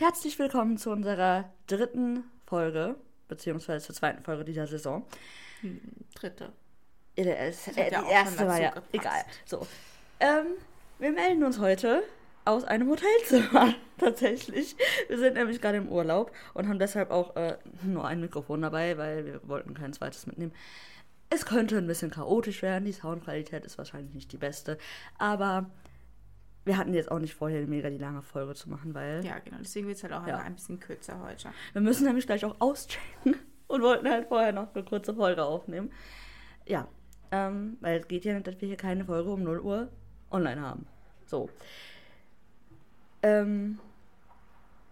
Herzlich willkommen zu unserer dritten Folge, beziehungsweise zur zweiten Folge dieser Saison. Hm, dritte. Ja, äh, ja die auch erste war ja gepasst. egal. So. Ähm, wir melden uns heute aus einem Hotelzimmer tatsächlich. Wir sind nämlich gerade im Urlaub und haben deshalb auch äh, nur ein Mikrofon dabei, weil wir wollten kein zweites mitnehmen. Es könnte ein bisschen chaotisch werden, die Soundqualität ist wahrscheinlich nicht die beste, aber wir hatten jetzt auch nicht vorher mega die lange Folge zu machen, weil Ja, genau. Deswegen wird es halt auch Ja. ein bisschen kürzer heute. wir müssen nämlich gleich auch auschecken und wollten halt vorher noch eine kurze Folge aufnehmen. Ja, ähm, weil es geht ja nicht, dass wir hier keine Folge um 0 Uhr online haben. So. Ähm,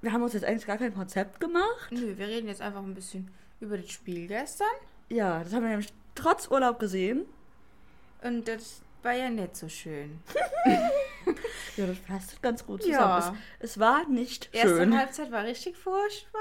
wir haben uns jetzt eigentlich gar kein Konzept gemacht. Nö, wir reden jetzt einfach ein bisschen über das Spiel gestern. Ja, das haben wir nämlich trotz Urlaub gesehen. Und das war ja nicht so schön. Ja, das passt ganz gut Ja. zusammen. Es, es war nicht Erste schön. Halbzeit war richtig furchtbar.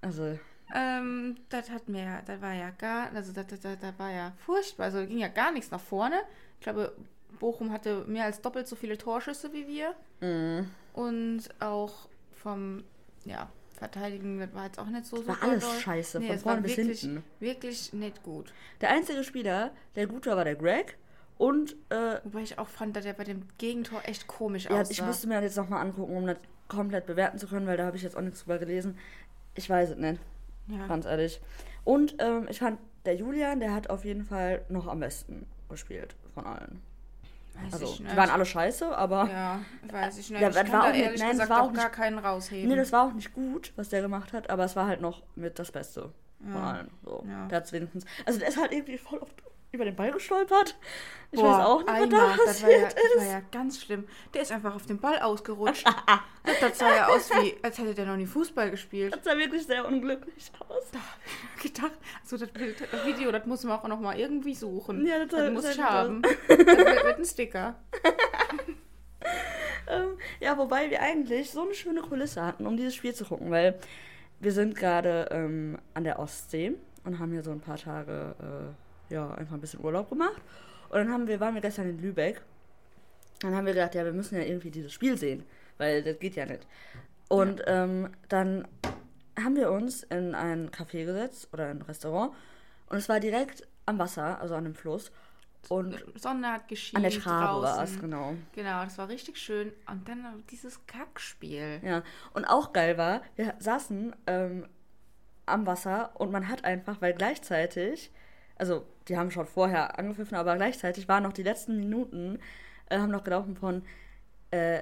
Also, Ähm, das hat mir, das war ja gar, also das, das, das, das war ja furchtbar. Also ging ja gar nichts nach vorne. Ich glaube, Bochum hatte mehr als doppelt so viele Torschüsse wie wir. mm, Und auch vom, ja, Verteidigen, das war jetzt auch nicht so war super alles doll. scheiße, Nee, von war vorne bis wirklich, hinten. wirklich nicht gut. Der einzige Spieler, der gut war, war der Greg. Und äh, Wobei ich auch fand, dass er bei dem Gegentor echt komisch Ja, aussah. ich musste mir das jetzt nochmal angucken, um das komplett bewerten zu können, weil da habe ich jetzt auch nichts drüber gelesen. Ich weiß es nicht, ja. ganz ehrlich. Und ähm, ich fand, der Julian, der hat auf jeden Fall noch am besten gespielt von allen. Weiß Also, die nicht. waren alle scheiße, aber. Ja, weiß ich nicht. Ja, ich kann war da auch nicht- ehrlich nein, das gesagt war auch auch gar nicht- keinen rausheben. Nee, das war auch nicht gut, was der gemacht hat, aber es war halt noch mit das Beste von Ja. allen. So. Ja. Der hat's wenigstens. Also, der ist halt irgendwie voll oft über den Ball gestolpert. Ich Boah, weiß auch nicht, was da das war, ja, passiert das war ist. ja ganz schlimm. Der ist einfach auf den Ball ausgerutscht. das, das sah ja aus wie, als hätte der noch nie Fußball gespielt. Das sah wirklich sehr unglücklich aus. Da hab ich gedacht, so das, Bild, das Video, das muss man auch noch mal irgendwie suchen. Ja, das das, muss ich aus. haben. Das wird mit einem Sticker. Ähm, ja, wobei wir eigentlich so eine schöne Kulisse hatten, um dieses Spiel zu gucken, weil wir sind gerade ähm, an der Ostsee und haben hier so ein paar Tage äh, ja, einfach ein bisschen Urlaub gemacht. Und dann haben wir, waren wir gestern in Lübeck. Dann haben wir gedacht, ja, wir müssen ja irgendwie dieses Spiel sehen, weil das geht ja nicht. Und ähm, dann haben wir uns in ein Café gesetzt oder ein Restaurant und es war direkt am Wasser, also an dem Fluss. Und Sonne hat geschienen an der Trabe war es, genau. Genau, das war richtig schön. Und dann dieses Kackspiel. Ja, und auch geil war, wir saßen ähm, am Wasser und man hat einfach, weil gleichzeitig, also die haben schon vorher angepfiffen, aber gleichzeitig waren noch die letzten Minuten, äh, haben noch gelaufen von äh,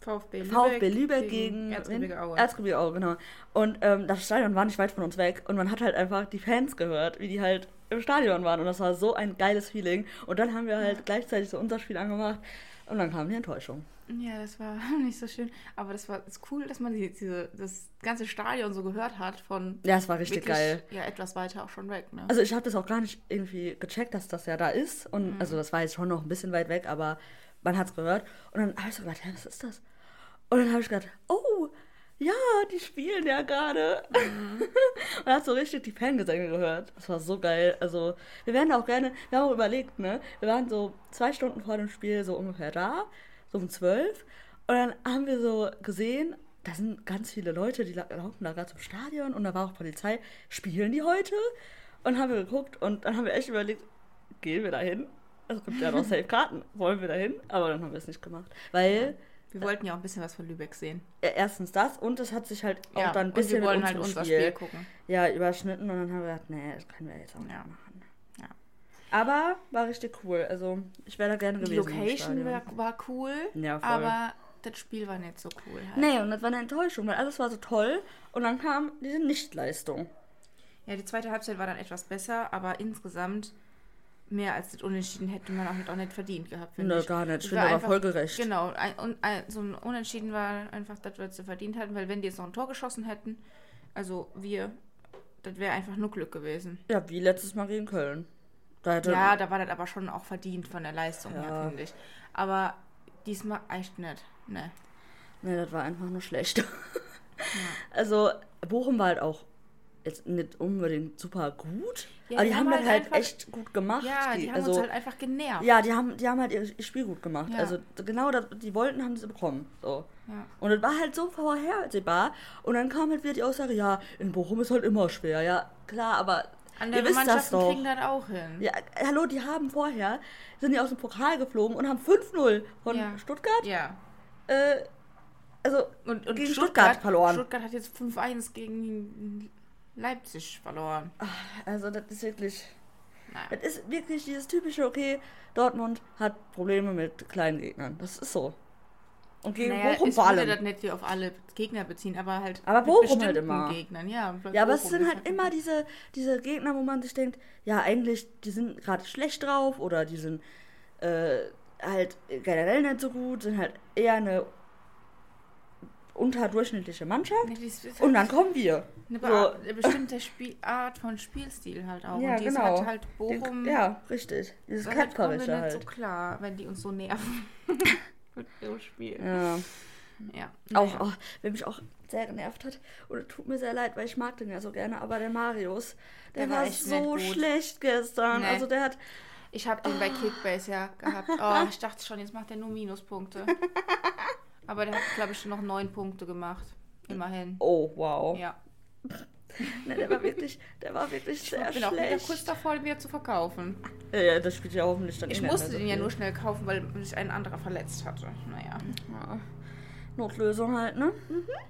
VfB Lübeck, VfB Lübeck gegen, Erzgebirge wen? Aue. Erzgebirge Aue, genau. Und ähm, das Stadion war nicht weit von uns weg und man hat halt einfach die Fans gehört, wie die halt im Stadion waren und das war so ein geiles Feeling. Und dann haben wir halt gleichzeitig so unser Spiel angemacht und dann kam die Enttäuschung. Ja, das war nicht so schön. Aber das war ist cool, dass man die, diese, das ganze Stadion so gehört hat von Ja, es war richtig wirklich, geil. Ja, etwas weiter auch schon weg, ne? Also ich habe das auch gar nicht irgendwie gecheckt, dass das ja da ist. Und also das war jetzt schon noch ein bisschen weit weg, aber man hat es gehört. Und dann habe ich so gedacht, hä, was ist das? Und dann habe ich gedacht, oh, ja, die spielen ja gerade. und hat so richtig die Fangesänge gehört. Das war so geil. Also wir werden auch gerne, wir haben auch überlegt, ne? Wir waren so zwei Stunden vor dem Spiel so ungefähr da, so um zwölf. Und dann haben wir so gesehen, da sind ganz viele Leute, die la- laufen da gerade zum Stadion und da war auch Polizei. Spielen die heute? Und haben wir geguckt und dann haben wir echt überlegt, gehen wir da hin? Es gibt ja noch safe Karten. Wollen wir da hin? Aber dann haben wir es nicht gemacht. Weil wir wollten ja auch ein bisschen was von Lübeck sehen. erstens das und es hat sich halt auch ja, dann ein bisschen und wir wollen mit halt unser Spiel, Spiel gucken. ja, überschnitten und dann haben wir gedacht, nee, das können wir jetzt auch nicht Ja. machen. Ja. Aber war richtig cool. Also ich wäre da gerne Die gewesen. im Location war, war cool, Ja, voll. aber das Spiel war nicht so cool halt. Nee, und das war eine Enttäuschung, weil alles war so toll und dann kam diese Nichtleistung. Ja, die zweite Halbzeit war dann etwas besser, aber insgesamt mehr als das Unentschieden hätte man auch nicht, auch nicht verdient gehabt, finde ich. gar nicht. Ich war finde aber einfach- voll gerecht. Genau, ein, un, ein, so ein Unentschieden war einfach, dass wir es verdient hatten, weil wenn die jetzt noch ein Tor geschossen hätten, also wir, das wäre einfach nur Glück gewesen. Ja, wie letztes Mal gegen Köln. Da Ja, da war das aber schon auch verdient von der Leistung her, Ja. finde ich. Aber diesmal echt nicht. Ne. Nee, das war einfach nur schlecht. Also, Bochum war halt auch jetzt nicht unbedingt super gut, Ja, aber die die haben haben, halt das halt einfach- echt gut gemacht. Ja, die haben also, uns halt einfach genervt. ja, die haben, die haben halt ihr Spiel gut gemacht. Ja. Also genau das, die wollten, haben sie bekommen. So. Ja. Und es war halt so vorhersehbar. Und dann kam halt wieder die Aussage, ja, in Bochum ist halt immer schwer. Ja, klar, aber Andere ihr wisst das Mannschaften doch. kriegen das auch hin. Ja, hallo, die haben vorher, sind die aus dem Pokal geflogen und haben 5-0 von Ja. Stuttgart. Ja. Äh, also Und, und gegen Stuttgart, verloren. Stuttgart hat jetzt 5-1 gegen Leipzig verloren. Also das ist wirklich, Naja. das ist wirklich dieses typische, okay, Dortmund hat Probleme mit kleinen Gegnern. Das ist so. Und gegen Naja, Bochum ich vor würde allem. das nicht hier auf alle Gegner beziehen, aber halt Aber Bochum halt immer. Gegnern, ja. Ja, aber es Bochum sind ist halt immer diese, diese Gegner, wo man sich denkt, ja, eigentlich, die sind gerade schlecht drauf oder die sind äh, halt generell nicht so gut, sind halt eher eine unterdurchschnittliche Mannschaft. Nee, ist Und halt dann kommen wir. eine, so. eine bestimmte Spiel Art von Spielstil halt auch. Ja, und die ist genau. halt, halt Bochum. Ja, richtig. Dieses das halt nicht so halt. klar, wenn die uns so nerven. mit ihrem Spiel. Ja. Ja. Auch, naja. auch, wer mich auch sehr genervt hat, und es tut mir sehr leid, weil ich mag den ja so gerne, aber der Marius, der, Der war, war so schlecht gestern. Nee. Also der hat, Ich habe den bei Kickbase ja gehabt. Oh, ich dachte schon, jetzt macht er nur Minuspunkte. Aber der hat, glaube ich, schon noch neun Punkte gemacht. Immerhin. oh wow. Ja. Ne, der war wirklich, der war wirklich sehr Ich bin auch wieder schlecht. kurz davor, den wieder zu verkaufen. Ja, ja, das spielt ja hoffentlich dann Ich eh musste mehr so den ja nur schnell kaufen, weil sich ein anderer verletzt hatte. Naja. Ja. Notlösung halt, ne?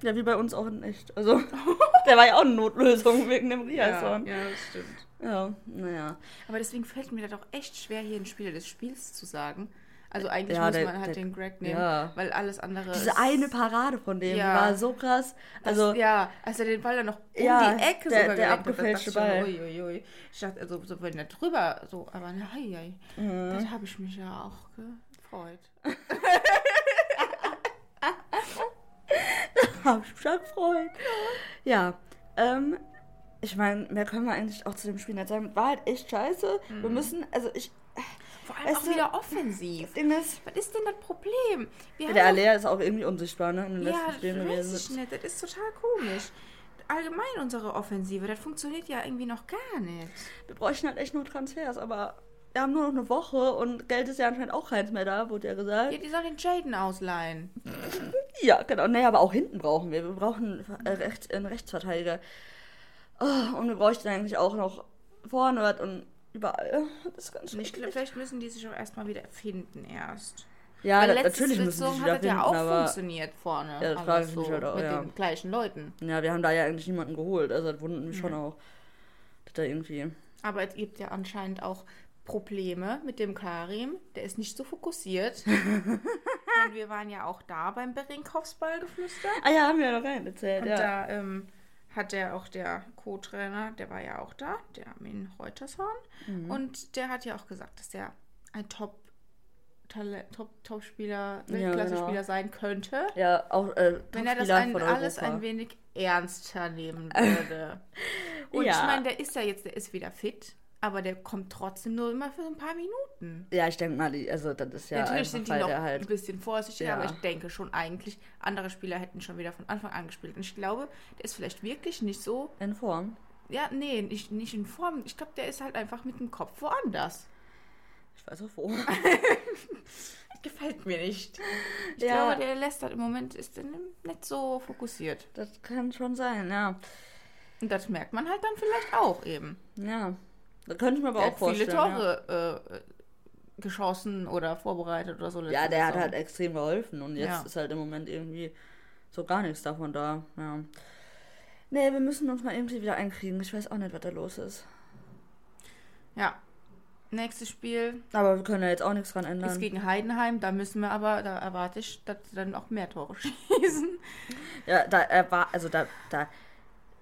Ja, wie bei uns auch in echt. Also, der war ja auch eine Notlösung wegen dem Riasson. ja, das stimmt. Ja, naja. Aber deswegen fällt mir das auch echt schwer, hier ein Spieler des Spiels zu sagen. Also eigentlich Ja, muss der- man halt der- den Greg nehmen, ja. weil alles andere Diese ist- eine Parade von dem Ja. war so krass. Also, Also, ja, als er den Ball dann noch um Ja, die Ecke der- sogar der hat, abgefälschte ich Ball. schon, Ui, ui. Ich dachte, also so wenn er drüber, so, aber nein. Mhm. Das habe ich mich ja auch gefreut. hab ich mich schon gefreut. Ja, ähm, ich meine, mehr können wir eigentlich auch zu dem Spiel nicht sagen. War halt echt scheiße. Wir Mhm. müssen, also ich, Vor allem Weißt auch du- wieder offensiv. Ist, Was ist denn das Problem? Wir der Alea ist auch irgendwie unsichtbar, ne? Den Ja, das ich nicht. Das ist total komisch. Allgemein unsere Offensive, das funktioniert ja irgendwie noch gar nicht. Wir bräuchten halt echt nur Transfers, aber wir haben nur noch eine Woche und Geld ist ja anscheinend auch keins mehr da, wurde ja gesagt. Ja, die soll den Jaden ausleihen. Ja, genau. Nee, aber auch hinten brauchen wir. Wir brauchen äh, Recht, einen Rechtsverteidiger. Oh, und wir bräuchten eigentlich auch noch vorne was und überall. Das ist ganz ich glaube, vielleicht müssen die sich auch erstmal wieder finden erst. Ja, Weil da, natürlich müssen sie Saison sich hat wieder das ja finden, auch aber funktioniert vorne. Ja, das alles frage ich mich halt auch, Mit ja. den gleichen Leuten. ja, wir haben da ja eigentlich niemanden geholt. Also das wundert mich schon Mhm. auch. Dass da irgendwie. Aber es gibt ja anscheinend auch Probleme mit dem Karim. Der ist nicht so fokussiert. Und wir waren ja auch da beim Berinkhoffsballgeflüster. Ah ja, haben wir ja noch nicht erzählt, Und ja. da ähm, hat der auch der Co-Trainer, der war ja auch da, der Armin Reutershorn. Mhm. Und der hat ja auch gesagt, dass der ein Top- Talent- Top- Top-Spieler, Ja, Weltklasse-Spieler genau. sein könnte. Ja, auch äh, Wenn er das Topspieler ein, alles ein wenig ernster nehmen würde. Und Ja. ich meine, der ist ja jetzt, der ist wieder fit, aber der kommt trotzdem nur immer für ein paar Minuten. Ja, ich denke mal, also das ist ja Natürlich sind die weil noch der ein halt. bisschen vorsichtiger, Ja. aber ich denke schon eigentlich, andere Spieler hätten schon wieder von Anfang an gespielt. Und ich glaube, der ist vielleicht wirklich nicht so, In Form. ja, nee, nicht, nicht in Form. Ich glaube, der ist halt einfach mit dem Kopf woanders. Ich weiß auch wo. Gefällt mir nicht. Ich Ja. glaube, der lässt halt im Moment, ist nicht so fokussiert. Das kann schon sein, ja. Und das merkt man halt dann vielleicht auch eben. Ja. Da könnte ich mir aber Der auch hat viele vorstellen. ja. Tore äh, geschossen oder vorbereitet oder so. Ja, der hat Saison. halt extrem geholfen und jetzt Ja. ist halt im Moment irgendwie so gar nichts davon da. Ja. Nee, wir müssen uns mal irgendwie wieder einkriegen. Ich weiß auch nicht, was da los ist. Ja. Nächstes Spiel Aber wir können ja jetzt auch nichts dran ändern. ist gegen Heidenheim. Da müssen wir aber, da erwarte ich, dass sie dann auch mehr Tore schießen. Ja, da er war, also da, da,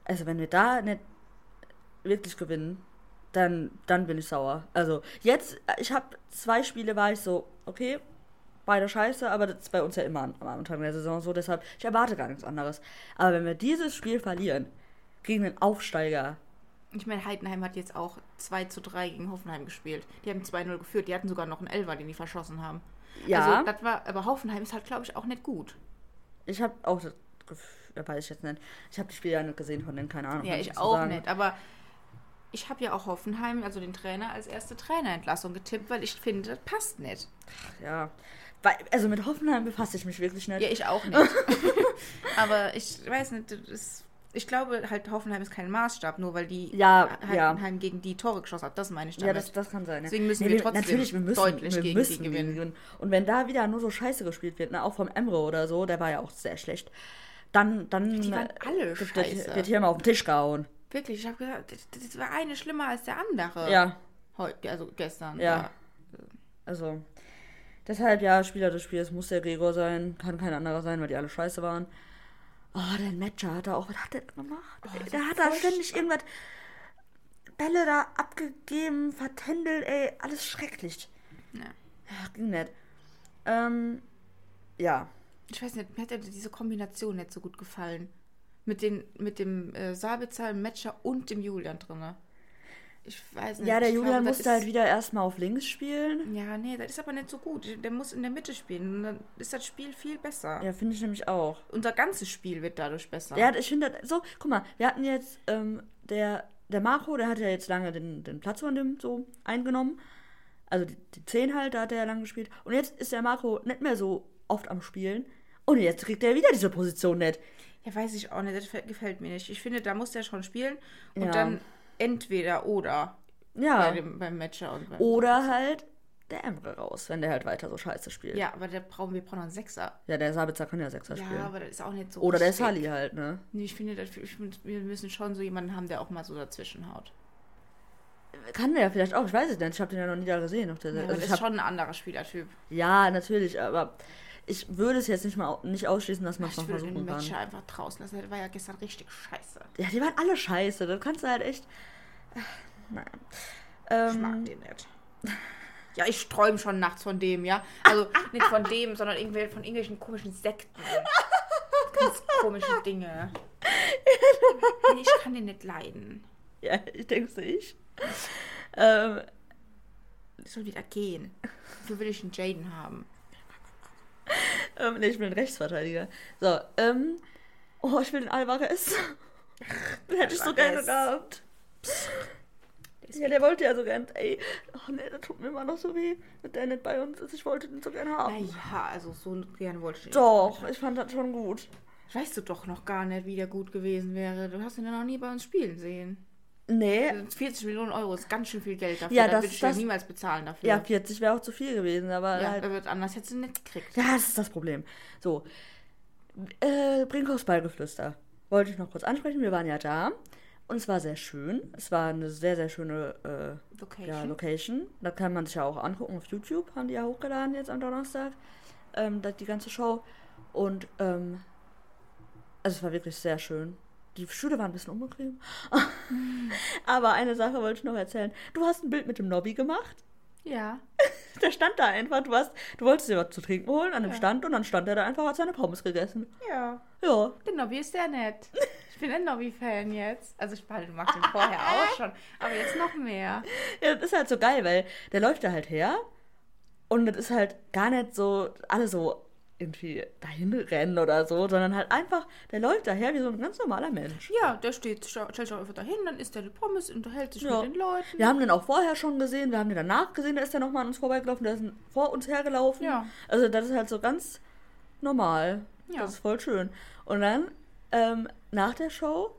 also wenn wir da nicht wirklich gewinnen, dann, dann bin ich sauer. Also jetzt, ich habe zwei Spiele, war ich so, okay, beide scheiße, aber das ist bei uns ja immer am Anfang der Saison so, deshalb, ich erwarte gar nichts anderes. Aber wenn wir dieses Spiel verlieren, gegen den Aufsteiger, Ich meine, Heidenheim hat jetzt auch 2 zu 3 gegen Hoffenheim gespielt. Die haben 2-0 geführt. Die hatten sogar noch einen Elfer, den die verschossen haben. ja, Also, das war, aber Hoffenheim ist halt, glaube ich, auch nicht gut. ich habe auch das Gefühl, weiß ich jetzt nicht. Ich habe die Spiele ja nicht gesehen von denen, keine Ahnung. Ja, ich auch sagen. nicht. Aber ich habe ja auch Hoffenheim, also den Trainer, als erste Trainerentlassung getippt, weil ich finde, das passt nicht. Ja. Also mit Hoffenheim befasse ich mich wirklich nicht. Ja, ich auch nicht. Aber ich weiß nicht, ist, ich glaube halt, Hoffenheim ist kein Maßstab, nur weil die Ja, Heidenheim gegen die Tore geschossen hat. Das meine ich Ja, damit. das, das kann sein. Ja. Deswegen müssen wir trotzdem natürlich, wir müssen, deutlich wir gegen müssen die gewinnen. Und wenn da wieder nur so Scheiße gespielt wird, ne, auch vom Emre oder so, der war ja auch sehr schlecht, dann, dann Die waren alle wird, scheiße. wird hier mal auf den Tisch gehauen. Wirklich, ich habe gesagt, das, das war eine schlimmer als der andere. Ja, Heute, also gestern. Ja. also deshalb ja, Spieler des Spiels muss der Gregor sein, kann kein anderer sein, weil die alle scheiße waren. Oh, der Matcher hat er auch, was hat der gemacht? Oh, der hat da ständig irgendwas Bälle da abgegeben, vertändelt, ey, alles schrecklich. Ja. Ja, ging nicht. Ähm, ja. Ich weiß nicht, mir hat ja diese Kombination nicht so gut gefallen. Mit, den, mit dem äh, Sabitzer, dem Matcher und dem Julian drinne. Ich weiß nicht. Ja, der ich Julian glaube, musste halt ist- wieder erstmal auf links spielen. Ja, nee, das ist aber nicht so gut. Der muss in der Mitte spielen. Und dann ist das Spiel viel besser. Ja, finde ich nämlich auch. Unser ganzes Spiel wird dadurch besser. Ja, ich finde, das- so, guck mal, wir hatten jetzt, ähm, der, der Marco, der hat ja jetzt lange den, den Platz von dem so eingenommen. Also die, die 10 halt, da hat er ja lange gespielt. Und jetzt ist der Marco nicht mehr so oft am Spielen. Und jetzt kriegt er wieder diese Position nicht. Ja, weiß ich auch nicht. Das gefällt mir nicht. Ich finde, da muss der schon spielen. Und Ja. dann entweder oder Ja. bei dem, beim Matcher und beim. Oder halt der Emre raus, wenn der halt weiter so scheiße spielt. Ja, aber der brauchen, wir brauchen noch einen Sechser. Ja, der Sabitzer kann ja Sechser Ja, spielen. aber das ist auch nicht so. Oder der. Sally halt, ne? Nee, ich finde, wir müssen schon so jemanden haben, der auch mal so dazwischen haut. Kann der ja vielleicht auch, ich weiß es nicht. Ich habe den ja noch nie da gesehen. Auf der, Ja, also das ist hab, schon ein anderer Spielertyp. ja, natürlich, aber ich würde es jetzt nicht mal nicht ausschließen, dass man es Ich noch würde den versuchen kann. Matcher einfach draußen lassen. Das war ja gestern richtig scheiße. Ja, die waren alle scheiße. Das kannst du halt echt. Naja. Ich mag Ähm, den nicht. Ja, ich träume schon nachts von dem, ja. Also nicht von dem, sondern irgendwie von irgendwelchen komischen Sekten. Ganz komische Dinge. Nee, ich kann den nicht leiden. ja, ich denke ich. Ähm, soll wieder gehen. Wofür will ich einen Jaden haben? Ähm, nee, ich bin ein Rechtsverteidiger. So, ähm. Oh, ich will den Alvarez. Den hätte ich so gerne gehabt. Ja, der wollte ja so gern. Ey, oh nee, das tut mir immer noch so weh, dass der nicht bei uns ist. Ich wollte den so gerne haben. Naja, also so gerne wollte ich den Doch, ich fand das schon gut. Weißt du doch noch gar nicht, wie der gut gewesen wäre. Du hast ihn ja noch nie bei uns spielen sehen. Nee, Also 40 Millionen Euro ist ganz schön viel Geld dafür. Ja, da das- würde ich ja niemals bezahlen dafür. ja, 40 wäre auch zu viel gewesen, aber ja halt er wird anders hättest du nicht gekriegt. Ja, das ist das Problem. So, äh, Brinkhoffs Ballgeflüster. Wollte ich noch kurz ansprechen. Wir waren ja da. Und es war sehr schön. Es war eine sehr, sehr schöne äh, Location. ja, Location. Da kann man sich ja auch angucken auf YouTube. Haben die ja hochgeladen jetzt am Donnerstag. Ähm, da- die ganze Show. Und, ähm, also es war wirklich sehr schön. Die Stühle waren ein bisschen unbequem. Aber eine Sache wollte ich noch erzählen. Du hast ein Bild mit dem Nobby gemacht. Ja. Der stand da einfach. Du, hast, du wolltest dir was zu trinken holen an dem Ja. Stand und dann stand er da einfach, hat seine Pommes gegessen. Ja. Ja. Der Nobby ist sehr nett. Ich bin ein Nobby-Fan jetzt. Also ich halt, mag den vorher auch schon. Aber jetzt noch mehr. ja. Das ist halt so geil, weil der läuft da halt her und das ist halt gar nicht so, alle so irgendwie dahin rennen oder so, sondern halt einfach, der läuft daher wie so ein ganz normaler Mensch. Ja, der steht, stellt sich einfach dahin, dann isst er die Pommes, unterhält sich Ja. mit den Leuten. Wir haben den auch vorher schon gesehen, wir haben den danach gesehen, da ist er nochmal an uns vorbeigelaufen, der ist vor uns hergelaufen. Ja. Also das ist halt so ganz normal. Ja. Das ist voll schön. Und dann, ähm, nach der Show,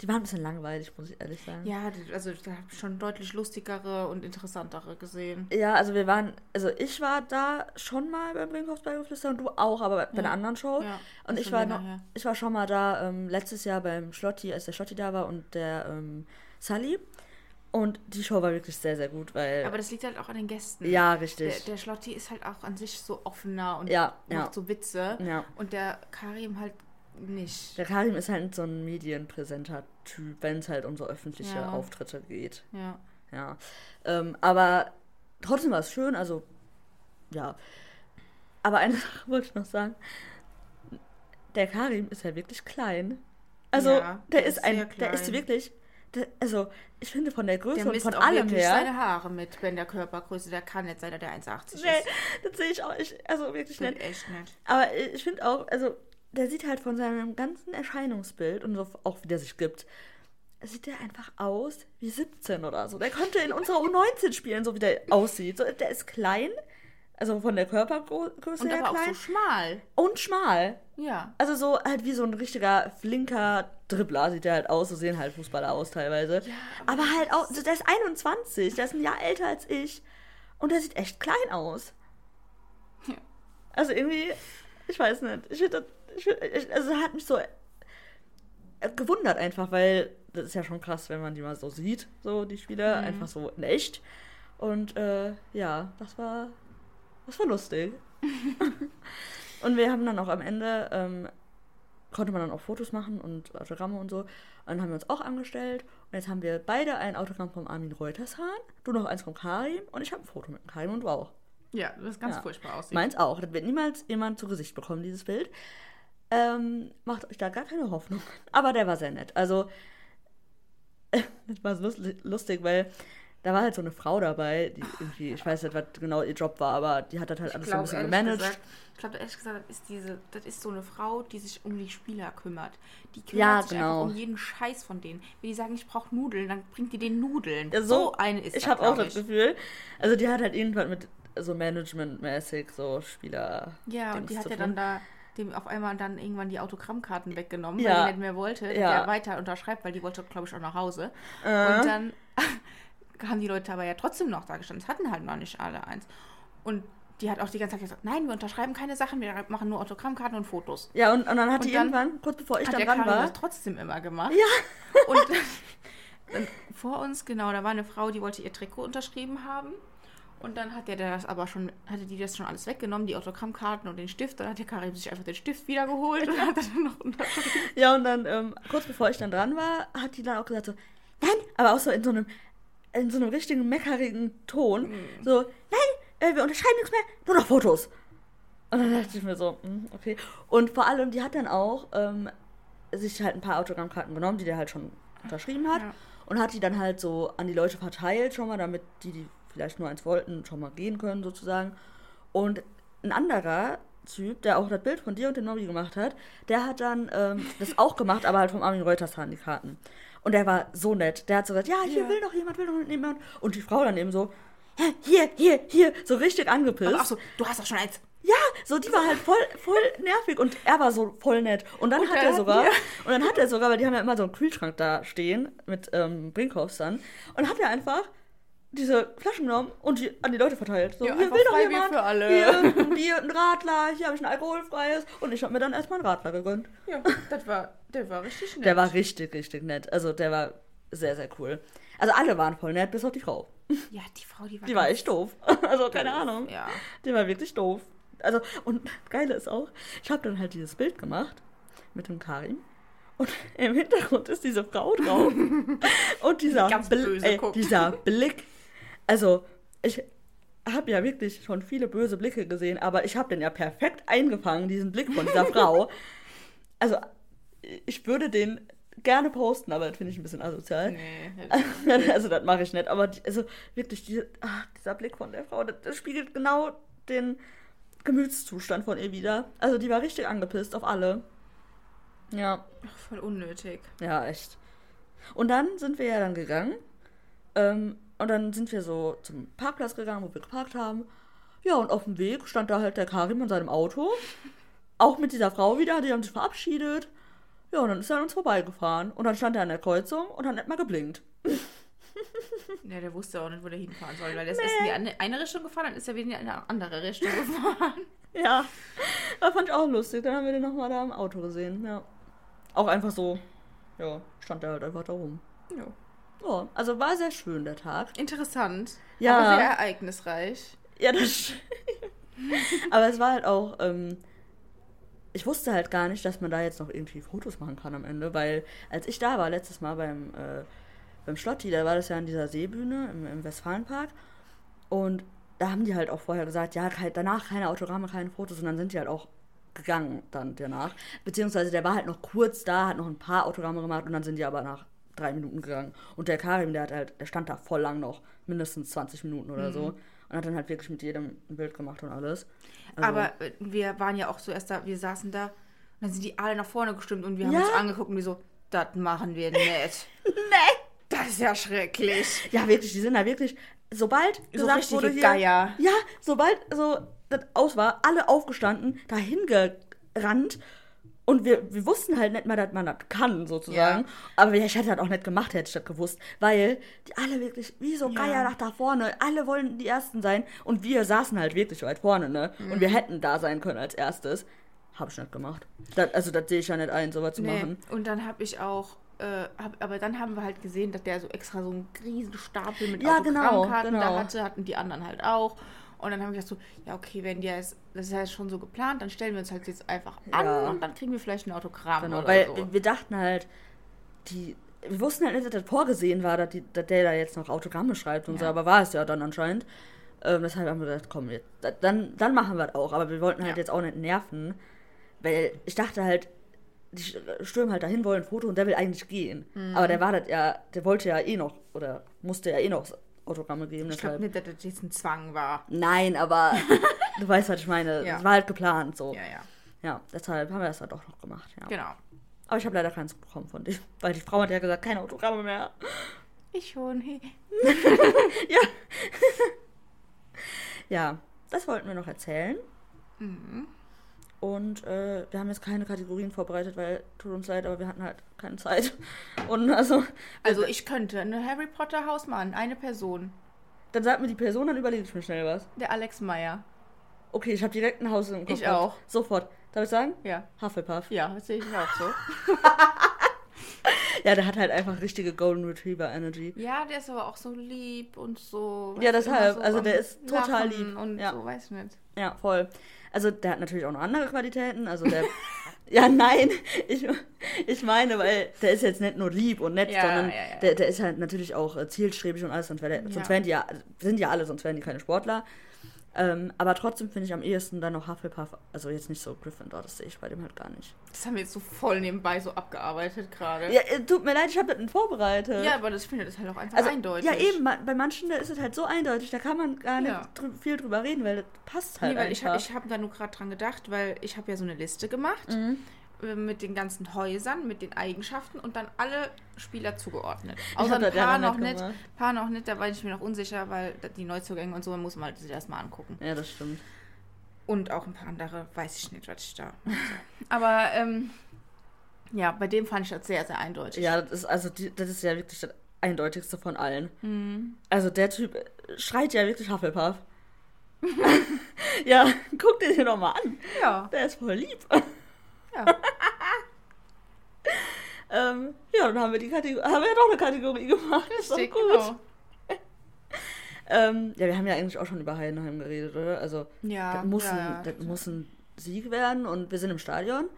die waren ein bisschen langweilig, muss ich ehrlich sagen. Ja, also da habe ich schon deutlich lustigere und interessantere gesehen. Ja, also wir waren, also ich war da schon mal beim Brinkhoffs Beigeflüster und du auch, aber bei einer anderen Show. Ja, und ich war noch, her. ich war schon mal da ähm, letztes Jahr beim Schlotti, als der Schlotti da war und der ähm, Sully. Und die Show war wirklich sehr, sehr gut, weil. Aber das liegt halt auch an den Gästen. ja, Der, richtig. der Schlotti ist halt auch an sich so offener und Ja, macht ja. so Witze. ja. Und der Karim halt nicht. Der Karim ist halt so ein medienpräsenter Typ, wenn es halt um so öffentliche Ja. Auftritte geht. Ja. Ja. Ähm, aber trotzdem war es schön, also ja. Aber eine Sache wollte ich noch sagen. Der Karim ist ja wirklich klein. Also, Ja, der, der ist ist ein, der ist wirklich, der, also, ich finde von der Größe Der und von auch allem her. seine Haare mit, wenn der Körpergröße, der kann nicht, seit er der 1,80 Nee, ist. das sehe ich auch, ich, also wirklich nicht. echt nicht. Aber ich finde auch, also, der sieht halt von seinem ganzen Erscheinungsbild und so auch wie der sich gibt, sieht der einfach aus wie 17 oder so. Der könnte in unserer U19 spielen, so wie der aussieht. So, der ist klein, also von der Körpergröße Und her aber auch klein. so schmal. und schmal. Ja. Also so halt wie so ein richtiger flinker Dribbler sieht der halt aus. So sehen halt Fußballer aus teilweise. aber halt auch, so, der ist 21, der ist ein Jahr älter als ich. Und der sieht echt klein aus. Ja. Also irgendwie, ich weiß nicht. Ich finde das, ich ich, also hat mich so äh, gewundert einfach, weil das ist ja schon krass, wenn man die mal so sieht, so die Spieler, einfach so in echt. Und äh, ja, das war, das war lustig. und wir haben dann auch am Ende, ähm, konnte man dann auch Fotos machen und Autogramme und so. Und dann haben wir uns auch angestellt. Und jetzt haben wir beide ein Autogramm vom Armin Reutershahn, du noch eins vom Karim und ich habe ein Foto mit Karim und du auch. Ja, das ist ganz Ja. furchtbar aussieht. Meins auch. Das wird niemals jemand zu Gesicht bekommen, dieses Bild. Ähm, macht euch da gar keine Hoffnung. Aber der war sehr nett. Also, das war so lustig, weil da war halt so eine Frau dabei, die irgendwie, ich weiß nicht, was genau ihr Job war, aber die hat das halt Ich alles so ein bisschen gemanagt. gesagt, ich glaube, ehrlich gesagt, das ist diese, das ist so eine Frau, die sich um die Spieler kümmert. Die kümmert Ja, sich genau. einfach um jeden Scheiß von denen. Wenn die sagen, ich brauche Nudeln, dann bringt die den Nudeln. Ja, so, eine ist Ich habe auch glaub das Gefühl, also die hat halt irgendwann mit so Management-mäßig so Spieler. Ja, und Dings die hat ja tun. dann da dem auf einmal dann irgendwann die Autogrammkarten weggenommen, Ja. weil die nicht mehr wollte, Ja. der weiter unterschreibt, weil die wollte, glaube ich, auch nach Hause. Äh. Und dann haben die Leute aber ja trotzdem noch da gestanden. Es hatten halt noch nicht alle eins. Und die hat auch die ganze Zeit gesagt, nein, wir unterschreiben keine Sachen, wir machen nur Autogrammkarten und Fotos. Ja, und, und dann hat Und die dann irgendwann, kurz bevor ich dann dran Karin war, das trotzdem immer gemacht. Ja. Und dann vor uns, genau, da war eine Frau, die wollte ihr Trikot unterschrieben haben. Und dann hat der das aber schon, hatte die das schon alles weggenommen, die Autogrammkarten und den Stift. Dann hat der Karim sich einfach den Stift wieder geholt und hat dann noch unterschrieben. Ja, und dann, ähm, kurz bevor ich dann dran war, hat die dann auch gesagt so, nein, aber auch so in so einem, in so einem richtigen meckerigen Ton, so, nein, äh, wir unterschreiben nichts mehr, nur noch Fotos. Und dann dachte ich mir so, hm, okay. Und vor allem, die hat dann auch ähm, sich halt ein paar Autogrammkarten genommen, die der halt schon unterschrieben hat. Ja. Und hat die dann halt so an die Leute verteilt schon mal, damit die, die vielleicht nur eins wollten, schon mal gehen können sozusagen. Und ein anderer Typ, der auch das Bild von dir und dem Nobby gemacht hat, der hat dann ähm, das auch gemacht, aber halt vom Armin Reutershahn die Karten. Und der war so nett. Der hat so gesagt, ja, hier Ja. will noch jemand, will noch jemand. Und die Frau dann eben so, "Hä, hier, hier, hier, so richtig angepisst. Ach so, du hast doch schon eins. Ja, so die war halt voll, voll nervig und er war so voll nett. Und dann Und hat er sogar, wir- und dann hat er sogar, weil die haben ja immer so einen Kühlschrank da stehen mit ähm, Brinkhoffs dann, und hat er einfach diese Flaschen genommen und die an die Leute verteilt. So, Ja, hier will Freibier jemand, für alle. Hier, hier ein Radler, hier habe ich ein alkoholfreies und ich habe mir dann erstmal ein Radler gegönnt. Ja, das war, der war richtig nett. Der war richtig, richtig nett. Also der war sehr, sehr cool. Also alle waren voll nett, bis auf die Frau. ja, die Frau, die war Die war echt doof. Also keine doof. Ahnung. Ja. Die war wirklich doof. Also, und Geile ist auch, ich habe dann halt dieses Bild gemacht mit dem Karim. Und im Hintergrund ist diese Frau drauf. und dieser, Bl- ey, dieser Blick. Also, ich habe ja wirklich schon viele böse Blicke gesehen, aber ich habe den ja perfekt eingefangen, diesen Blick von dieser Frau. Also, ich würde den gerne posten, aber das finde ich ein bisschen asozial. Nee, also das mache ich nicht, aber die, also wirklich diese, ach, dieser Blick von der Frau, das, das spiegelt genau den Gemütszustand von ihr wieder. Also die war richtig angepisst auf alle. Ja, Ach, voll unnötig. ja, echt. Und dann sind wir ja dann gegangen. Ähm, und dann sind wir so zum Parkplatz gegangen, wo wir geparkt haben. Ja, und auf dem Weg stand da halt der Karim in seinem Auto. Auch mit dieser Frau wieder, die haben sich verabschiedet. Ja, und dann ist er an uns vorbeigefahren. Und dann stand er an der Kreuzung und hat nicht mal geblinkt. Ja, der wusste auch nicht, wo der hinfahren soll, weil der ist erst in die eine, eine Richtung gefahren, dann ist er wieder in eine andere Richtung gefahren. Ja, das fand ich auch lustig. Dann haben wir den nochmal da im Auto gesehen. Ja. Auch einfach so, ja, stand er halt einfach da rum. Ja. Ja, also war sehr schön der Tag. Interessant, Ja. aber sehr ereignisreich. Ja, das stimmt. Aber es war halt auch, ähm, ich wusste halt gar nicht, dass man da jetzt noch irgendwie Fotos machen kann am Ende, weil als ich da war, letztes Mal beim, äh, beim Schlotti, da war das ja in dieser Seebühne im, im Westfalenpark und da haben die halt auch vorher gesagt, ja, danach keine Autogramme, keine Fotos und dann sind die halt auch gegangen dann danach. Beziehungsweise der war halt noch kurz da, hat noch ein paar Autogramme gemacht und dann sind die aber nach drei Minuten gegangen. Und der Karim, der hat halt, der stand da voll lang noch, mindestens 20 Minuten oder so. Und hat dann halt wirklich mit jedem ein Bild gemacht und alles. Also, Aber äh, wir waren ja auch so erst da, wir saßen da dann sind die alle nach vorne gestimmt und wir haben Ja. uns angeguckt und die so, das machen wir nicht. Nee. Das ist ja schrecklich. Ja, wirklich, die sind da wirklich, sobald So gesagt wurde hier, Geier. Ja, sobald so das aus war, alle aufgestanden, dahin gerannt. Und wir, wir wussten halt nicht mal, dass man das kann, sozusagen. Ja. Aber ich hätte das auch nicht gemacht, hätte ich das gewusst. Weil die alle wirklich, wie so Ja. Geier nach da vorne, alle wollen die Ersten sein. Und wir saßen halt wirklich weit vorne, ne? Und Mhm. wir hätten da sein können als Erstes. Habe ich nicht gemacht. Das, also, das sehe ich ja nicht ein, sowas zu Nee. machen. Und dann habe ich auch, äh, hab, aber dann haben wir halt gesehen, dass der so extra so einen riesen Stapel mit Ja, genau, Autogrammkarten da genau. hatte, hatten die anderen halt auch. Und dann haben wir gesagt so, ja okay, wenn die jetzt, das ist ja schon so geplant, dann stellen wir uns halt jetzt einfach an Ja. und dann kriegen wir vielleicht ein Autogramm Genau, oder weil so. wir, dachten halt, die, wir wussten halt nicht, dass das vorgesehen war, dass, die, dass der da jetzt noch Autogramme schreibt und Ja. so, aber war es ja dann anscheinend. Ähm, deshalb haben wir gedacht, komm, jetzt, da- dann, dann machen wir das auch, aber wir wollten halt Ja. jetzt auch nicht nerven, weil ich dachte halt, die stürmen halt dahin, wollen ein Foto und der will eigentlich gehen. Mhm. Aber der war das ja, der wollte ja eh noch, oder musste ja eh noch Autogramme geben, ich glaube nicht, dass das jetzt ein Zwang war. Nein, aber du weißt, was ich meine. Ja. Es war halt geplant so. Ja, ja. Ja, deshalb haben wir das halt auch noch gemacht, ja. Genau. Aber ich habe leider keins bekommen von dir. Weil die Frau hat ja gesagt, keine Autogramme mehr. Ich schon. Hey. Ja. ja, das wollten wir noch erzählen. Und äh, wir haben jetzt keine Kategorien vorbereitet, weil, tut uns leid, aber wir hatten halt keine Zeit. Und also, Also ich könnte eine Harry Potter Hausmann, eine Person. dann sagt mir die Person, dann überlege ich mir schnell was. Der Alex Meyer. Okay, ich habe direkt ein Haus im Kopf. Ich gehabt. auch. Sofort. Darf ich sagen? Ja. Hufflepuff. Ja, das sehe ich auch so. Ja, der hat halt einfach richtige Golden Retriever Energy. Ja, der ist aber auch so lieb und so. Ja, deshalb. immer Also der ist total lieb. Und Ja. so, weiß nicht. Ja, voll. Also der hat natürlich auch noch andere Qualitäten. Also der. ja, nein. Ich, ich meine, weil der ist jetzt nicht nur lieb und nett, Ja, sondern ja, ja. Der, der ist halt natürlich auch äh, zielstrebig und alles, sonst, wär der, Ja. sonst wären die ja, sind ja alle, sonst wären die keine Sportler. Ähm, aber trotzdem finde ich am ehesten dann noch Hufflepuff, also jetzt nicht so Gryffindor, das sehe ich bei dem halt gar nicht. Das haben wir jetzt so voll nebenbei so abgearbeitet gerade. Ja, äh, tut mir leid, ich habe das vorbereitet. Ja, aber das ich finde das halt auch einfach also, eindeutig. Ja, eben, bei manchen da ist es halt so eindeutig, da kann man gar nicht Ja. drü viel drüber reden, weil das passt halt Nee, weil ich, einfach. ich habe da nur gerade dran gedacht, weil ich habe ja so eine Liste gemacht Mhm. Äh, mit den ganzen Häusern, mit den Eigenschaften und dann alle Spieler zugeordnet. Außer ein das paar noch noch nicht nicht, paar noch nicht, da war ich mir noch unsicher, weil die Neuzugänge und so muss man halt sich erstmal angucken. ja, das stimmt. Und auch ein paar andere weiß ich nicht, was ich da. Aber ähm, ja, bei dem fand ich das sehr, sehr eindeutig. Ja, das ist also die, das ist ja wirklich das eindeutigste von allen. Mhm. Also der Typ schreit ja wirklich Hufflepuff. ja, guck dir den doch mal an. Ja. Der ist voll lieb. Ja. ähm, ja, dann haben wir die Kategorie, haben wir ja doch eine Kategorie gemacht. Ist doch Richtig, gut. genau. Ähm, ja, wir haben ja eigentlich auch schon über Heidenheim geredet, oder? Also Ja, das, muss ein, ja. das muss ein Sieg werden und wir sind im Stadion.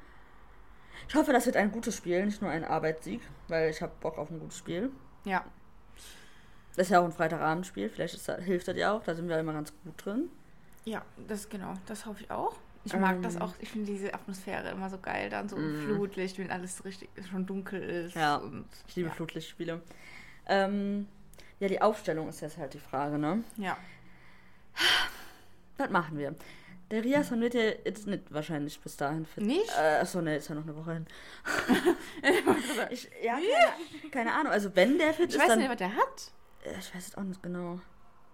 Ich hoffe, das wird ein gutes Spiel, nicht nur ein Arbeitssieg, weil ich habe Bock auf ein gutes Spiel. Ja. Das ist ja auch ein Freitagabendspiel, vielleicht ist hilft das ja auch, da sind wir immer ganz gut drin. Ja, das genau, das hoffe ich auch. Ich mag Ähm. das auch, ich finde diese Atmosphäre immer so geil, dann so Mm. Flutlicht, wenn alles richtig schon dunkel ist. Ja, und, Ich liebe ja. Flutlichtspiele. Ähm, ja, die Aufstellung ist jetzt halt die Frage, ne? Ja. Was machen wir? Der Riasson wird ja jetzt nicht wahrscheinlich bis dahin fit. Nicht? Äh, achso, ne, ist ja noch eine Woche hin. ich, ja, keine, keine Ahnung. Also wenn der fit Ich ist, weiß dann... nicht, was der hat. Äh, ich weiß es auch nicht genau.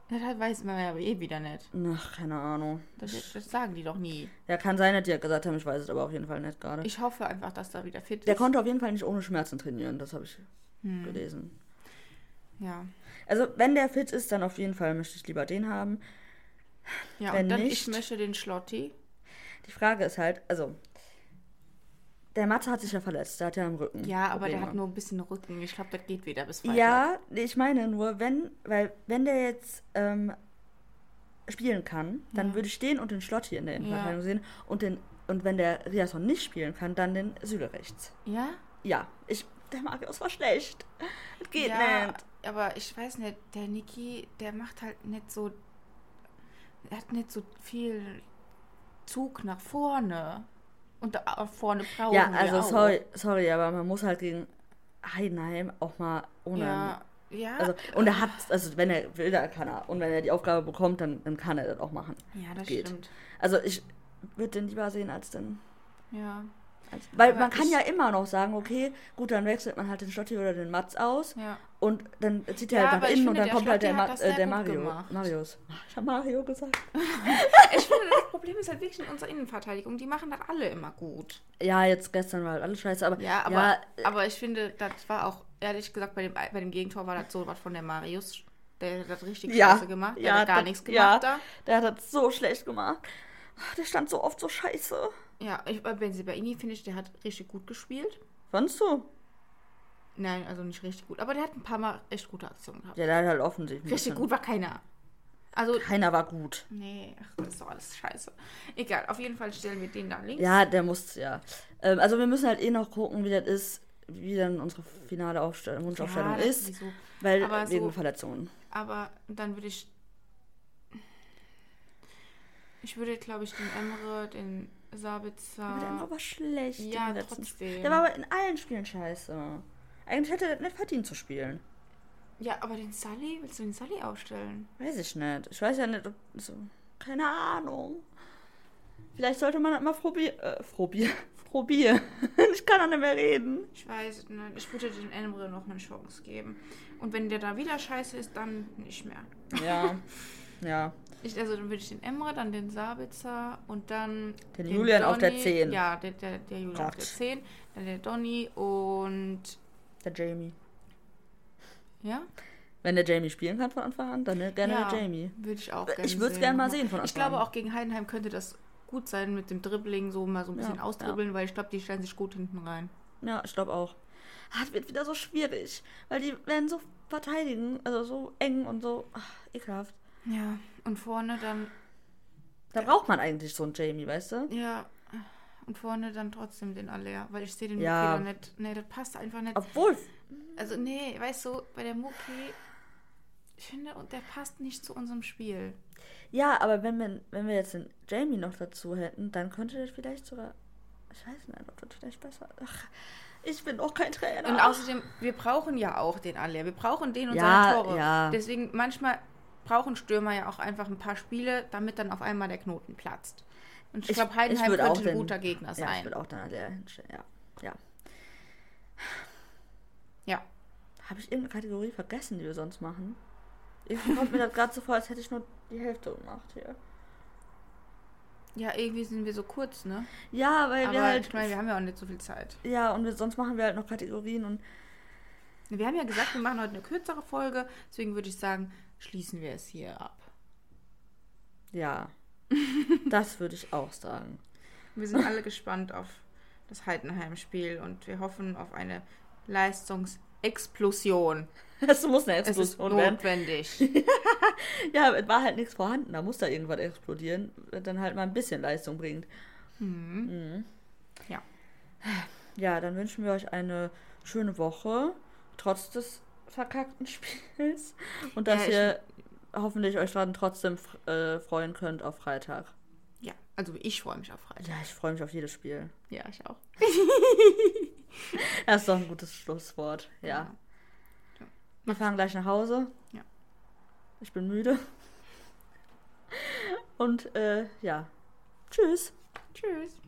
Das weiß man ja aber eh wieder nicht. Ach, keine Ahnung. Das, das sagen die doch nie. Ja, kann sein, dass die ja gesagt haben, ich weiß es aber auf jeden Fall nicht gerade. Ich hoffe einfach, dass da wieder fit Der ist. konnte auf jeden Fall nicht ohne Schmerzen trainieren, das habe ich Hm. gelesen. Ja. Also, wenn der fit ist, dann auf jeden Fall möchte ich lieber den haben. Ja, Wenn und dann, nicht- ich möchte den Schlotti. Die Frage ist halt, also, der Matze hat sich ja verletzt, der hat ja im Rücken. Ja, aber der Probleme. hat nur ein bisschen Rücken. Ich glaube, das geht wieder bis Freitag. Ja, ich meine nur, wenn, weil, wenn der jetzt ähm, spielen kann, dann Ja. würde ich den und den Schlott hier in der Innenverteidigung Ja. sehen. Und, den, und wenn der Riasson nicht spielen kann, dann den Süle rechts. Ja? Ja, ich, der Marius war schlecht. Das geht ja, nicht. aber ich weiß nicht, der Niki, der macht halt nicht so. Er hat nicht so viel Zug nach vorne. Und da auch vorne brauchen Ja, also sorry, sorry, aber man muss halt gegen Heidenheim auch mal ohne. Ja, ja. Also, und er hat, also wenn er will, dann kann er. Und wenn er die Aufgabe bekommt, dann, dann kann er das auch machen. ja, das geht. stimmt. Also ich würde den lieber sehen als den. Ja. Weil Aber man kann ja immer noch sagen, okay, gut, dann wechselt man halt den Stotti oder den Mats aus Ja. und dann zieht er Ja, halt nach innen und dann kommt halt der, Ma äh, der Mario. gemacht. Marius. Ich habe Mario gesagt. Ich finde, das Problem ist halt wirklich in unserer Innenverteidigung. Die machen das alle immer gut. Ja, jetzt gestern war halt alles scheiße, aber Ja, aber, ja, aber ich finde, das war auch, ehrlich gesagt, bei dem, bei dem Gegentor war das so was von der Marius. Der hat das richtig Ja, scheiße gemacht. Der hat gar das- nichts gemacht da. der hat das so schlecht gemacht. Der stand so oft so scheiße. Ja, ich, bei Benzibaini finde ich, der hat richtig gut gespielt. Fandst du? Nein, also nicht richtig gut. Aber der hat ein paar Mal echt gute Aktionen gehabt. Ja, der hat halt offensichtlich. Richtig gut war keiner. Also, Keiner war gut. nee, ach, das ist doch alles scheiße. Egal, auf jeden Fall stellen wir den da links. Ja, der muss, ja. Ähm, also wir müssen halt eh noch gucken, wie das ist, wie dann unsere finale Aufstellung, Wunschaufstellung Ja, ist. sowieso. Weil Aber wegen so- Verletzungen. Aber dann würde ich. Ich würde, glaube ich, den Emre, den Sabitzer. Aber der Emre war schlecht. in ja, den letzten trotzdem. Spielen. Der war aber in allen Spielen scheiße. Eigentlich hätte er nicht verdient zu spielen. Ja, aber den Sully, willst du den Sully aufstellen? Weiß ich nicht. Ich weiß ja nicht, ob. So, keine Ahnung. Vielleicht sollte man das mal probieren. Äh, probieren. Probieren. ich kann auch nicht mehr reden. Ich weiß nicht. Ich würde den Emre noch eine Chance geben. Und wenn der da wieder scheiße ist, dann nicht mehr. Ja. ja. Ich, also dann würde ich den Emre, dann den Sabitzer und dann Den Julian auf der Donny. 10. Ja, der, der, der Julian auf Gott. der 10. Dann der Donny und Der Jamie. ja? Wenn der Jamie spielen kann von Anfang an, dann gerne ja, der Jamie. Würde ich auch Ich gerne würd's gern mal sehen von Ich Anfang glaube an. auch gegen Heidenheim könnte das gut sein mit dem Dribbling, so mal so ein bisschen Ja, ausdribbeln, weil ich glaube, die stellen sich gut hinten rein. Ja, ich glaube auch. Ah, Es wird wieder so schwierig, weil die werden so verteidigen, also so eng und so ach, ekelhaft. Ja, und vorne dann, Da braucht man eigentlich so einen Jamie, weißt du? ja, und vorne dann trotzdem den Aller, weil ich sehe den Ja. Muki nicht. Nee, das passt einfach nicht. Obwohl, Also, nee, weißt du, bei der Muki, ich finde, und der passt nicht zu unserem Spiel. ja, aber wenn wir, wenn wir jetzt den Jamie noch dazu hätten, dann könnte das vielleicht sogar. Ich weiß nicht, ob das vielleicht besser. Ach, ich bin auch kein Trainer. Und außerdem, wir brauchen ja auch den Aller. Wir brauchen den und Ja, seine Tore. ja. Deswegen, manchmal brauchen Stürmer ja auch einfach ein paar Spiele, damit dann auf einmal der Knoten platzt. Und ich, Ich- glaube, ich Heidenheim würd könnte auch ein den- guter Gegner ja, ich sein. würde auch dann der. Ja, ja. Ja. Habe ich irgendeine Kategorie vergessen, die wir sonst machen? Irgendwie kommt mir das gerade so vor, als hätte ich nur die Hälfte gemacht hier. Ja, irgendwie sind wir so kurz, ne? Ja, weil wir Aber halt. ich meine, wir haben ja auch nicht so viel Zeit. ja, und wir, sonst machen wir halt noch Kategorien und Wir haben ja gesagt, wir machen heute eine kürzere Folge. Deswegen würde ich sagen, schließen wir es hier ab. ja. das würde ich auch sagen. Wir sind alle gespannt auf das Heidenheim-Spiel und wir hoffen auf eine Leistungsexplosion. Es muss eine Es ist Explosion werden. notwendig. Ja, es war halt nichts vorhanden. Da muss da irgendwas explodieren, das dann halt mal ein bisschen Leistung bringt. Mhm. Ja. Ja, dann wünschen wir euch eine schöne Woche, trotz des verkackten Spiels. Und dass Ja, ihr hoffentlich euch dann trotzdem äh, freuen könnt auf Freitag. Ja, also ich freue mich auf Freitag. Ja, ich freue mich auf jedes Spiel. Ja, ich auch. Das ist doch ein gutes Schlusswort. Ja. Ja. Wir fahren gleich nach Hause. Ja. Ich bin müde. Und äh, ja. Tschüss. Tschüss.